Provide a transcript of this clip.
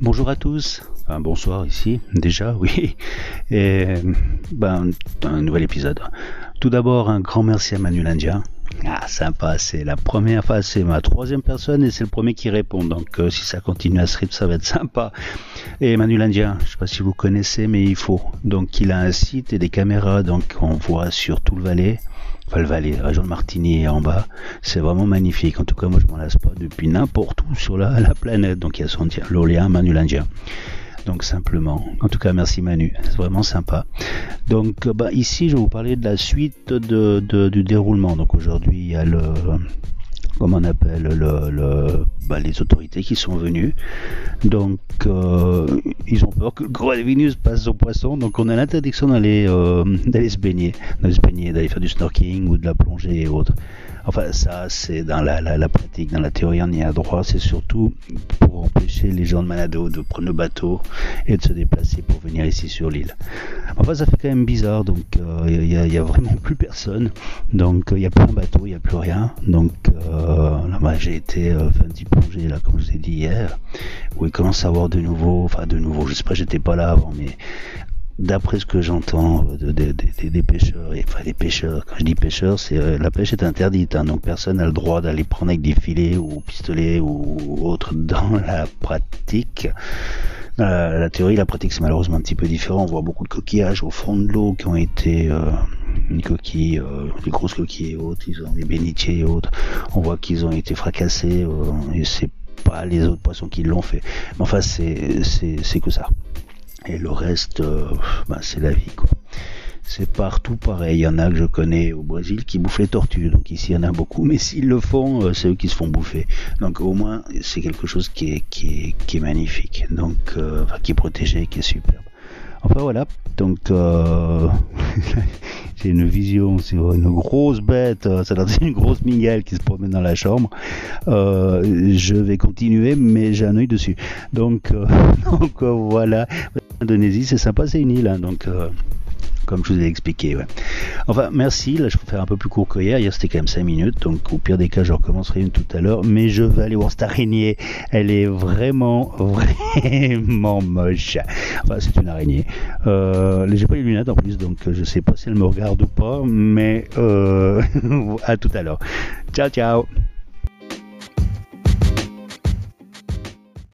bonjour à tous. Enfin, bonsoir ici, déjà, oui. Et ben, un nouvel épisode. Tout d'abord, un grand merci à Manuel India. Ah, sympa, c'est la première fois, c'est ma troisième personne et c'est le premier qui répond. Donc, euh, si ça continue à se rythme, ça va être sympa. Et Manuel Indien, je sais pas si vous connaissez, mais il faut. Donc, il a un site et des caméras, donc on voit sur tout le Valais. Enfin, le Valais, la région de Martigny et en bas. C'est vraiment magnifique. En tout cas, moi, je m'en lasse pas depuis n'importe où sur la, la planète. Donc, il y a son l'Oléen Manuel Indien donc simplement. En tout cas, merci Manu, c'est vraiment sympa. Donc bah, ici, je vais vous parler de la suite du déroulement. Donc aujourd'hui, il y a le comment on appelle le, bah, les autorités qui sont venues. Donc euh, ils ont peur que Venus passe au poisson. Donc on a l'interdiction d'aller euh, d'aller se baigner, d'aller se baigner, d'aller faire du snorkeling ou de la plongée et autres. Enfin, ça, c'est dans la, la, pratique, dans la théorie, on y a droit. C'est surtout empêcher les gens de Manado de prendre le bateau et de se déplacer pour venir ici sur l'île. Enfin, ça fait quand même bizarre. Donc, euh, il n'y a, vraiment plus personne. Donc, il n'y a plus un bateau, il n'y a plus rien. Donc, euh, là, j'ai été euh, un petit plongée, là, comme je vous ai dit hier, où il commence à avoir de nouveau, enfin, de nouveau, je sais pas, j'étais pas là avant, mais d'après ce que j'entends euh, des pêcheurs, enfin des pêcheurs, quand je dis pêcheurs, c'est euh, la pêche est interdite, hein, donc personne n'a le droit d'aller prendre avec des filets ou pistolets ou autre dans la pratique. Euh, la théorie, la pratique, c'est malheureusement un petit peu différent. On voit beaucoup de coquillages au fond de l'eau qui ont été une coquille, des grosses coquilles et autres, ils ont des bénitiers et autres. On voit qu'ils ont été fracassés et c'est pas les autres poissons qui l'ont fait. Mais enfin, c'est que ça. Et le reste, euh, bah, c'est la vie, quoi. C'est partout pareil. Il y en a que je connais au Brésil qui bouffent les tortues. Donc ici, il y en a beaucoup. Mais s'ils le font, euh, c'est eux qui se font bouffer. Donc au moins, c'est quelque chose qui est, qui est, qui est magnifique. Donc, euh, qui est protégé, qui est superbe. Enfin voilà. Donc, euh, j'ai une vision sur une grosse bête. Ça doit une grosse migale qui se promène dans la chambre. je vais continuer, mais j'ai un œil dessus. Donc, donc voilà. Indonésie, c'est sympa, c'est une île, hein, donc euh, comme je vous ai expliqué. Enfin, merci. Là, je vais faire un peu plus court que hier. Hier, c'était quand même 5 minutes. Donc, au pire des cas, je recommencerai une tout à l'heure. Mais je vais aller voir cette araignée. Elle est vraiment, vraiment moche. Enfin, c'est une araignée. Euh, J'ai pas les lunettes en plus, donc je sais pas si elle me regarde ou pas. Mais euh, à tout à l'heure. Ciao, ciao.